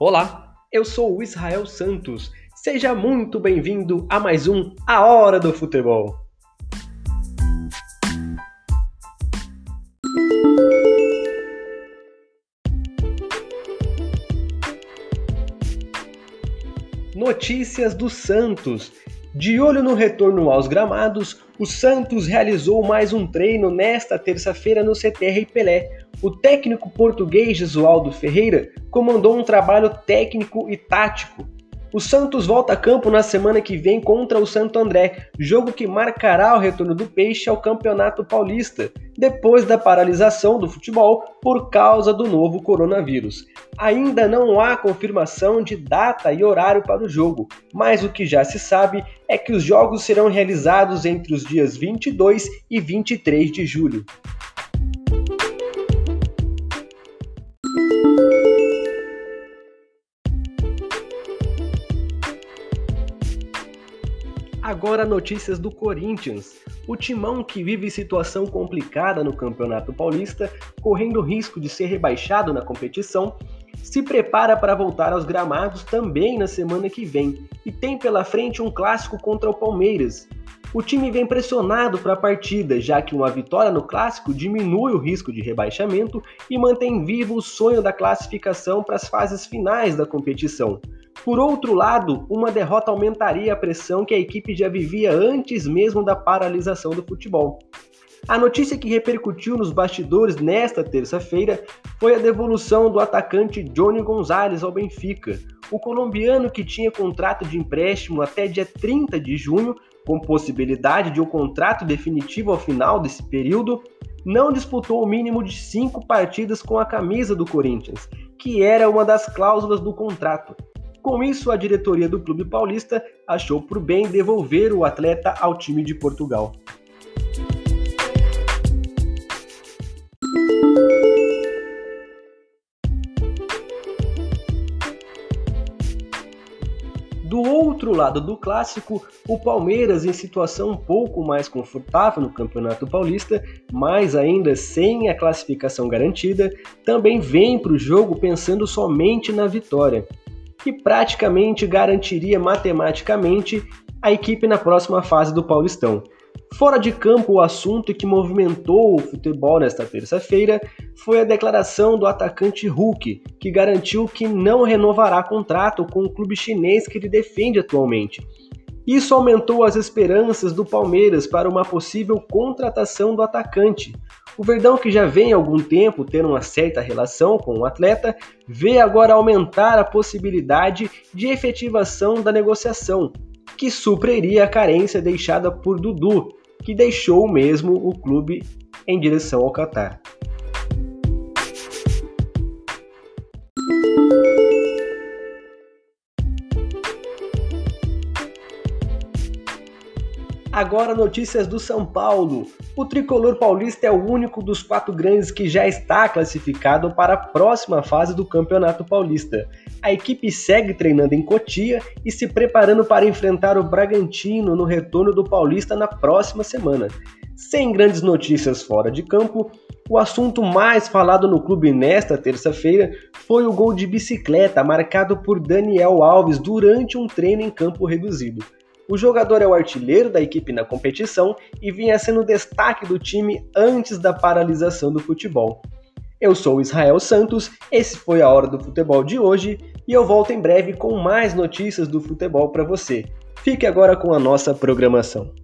Olá, eu sou o Israel Santos. Seja muito bem-vindo a mais um A Hora do Futebol. Notícias do Santos. De olho no retorno aos gramados, o Santos realizou mais um treino nesta terça-feira no CTR Pelé. O técnico português Jesualdo Ferreira comandou um trabalho técnico e tático o Santos volta a campo na semana que vem contra o Santo André, jogo que marcará o retorno do Peixe ao Campeonato Paulista, depois da paralisação do futebol por causa do novo coronavírus. Ainda não há confirmação de data e horário para o jogo, mas o que já se sabe é que os jogos serão realizados entre os dias 22 e 23 de julho. Agora notícias do Corinthians. O timão que vive situação complicada no Campeonato Paulista, correndo risco de ser rebaixado na competição, se prepara para voltar aos gramados também na semana que vem e tem pela frente um clássico contra o Palmeiras. O time vem pressionado para a partida, já que uma vitória no clássico diminui o risco de rebaixamento e mantém vivo o sonho da classificação para as fases finais da competição. Por outro lado, uma derrota aumentaria a pressão que a equipe já vivia antes mesmo da paralisação do futebol. A notícia que repercutiu nos bastidores nesta terça-feira foi a devolução do atacante Johnny Gonzalez ao Benfica. O colombiano, que tinha contrato de empréstimo até dia 30 de junho, com possibilidade de um contrato definitivo ao final desse período, não disputou o mínimo de cinco partidas com a camisa do Corinthians, que era uma das cláusulas do contrato. Com isso, a diretoria do clube paulista achou por bem devolver o atleta ao time de Portugal. Do outro lado do clássico, o Palmeiras, em situação um pouco mais confortável no Campeonato Paulista, mas ainda sem a classificação garantida, também vem para o jogo pensando somente na vitória, que praticamente garantiria matematicamente a equipe na próxima fase do Paulistão. Fora de campo, o assunto que movimentou o futebol nesta terça-feira foi a declaração do atacante Hulk, que garantiu que não renovará contrato com o clube chinês que ele defende atualmente. Isso aumentou as esperanças do Palmeiras para uma possível contratação do atacante. O Verdão, que já vem há algum tempo tendo uma certa relação com o atleta, vê agora aumentar a possibilidade de efetivação da negociação, que supriria a carência deixada por Dudu, que deixou mesmo o clube em direção ao Catar. Agora notícias do São Paulo. O tricolor paulista é o único dos quatro grandes que já está classificado para a próxima fase do Campeonato Paulista. A equipe segue treinando em Cotia e se preparando para enfrentar o Bragantino no retorno do Paulista na próxima semana. Sem grandes notícias fora de campo, o assunto mais falado no clube nesta terça-feira foi o gol de bicicleta marcado por Daniel Alves durante um treino em campo reduzido. O jogador é o artilheiro da equipe na competição e vinha sendo destaque do time antes da paralisação do futebol. Eu sou Israel Santos, esse foi a Hora do Futebol de hoje e eu volto em breve com mais notícias do futebol para você. Fique agora com a nossa programação.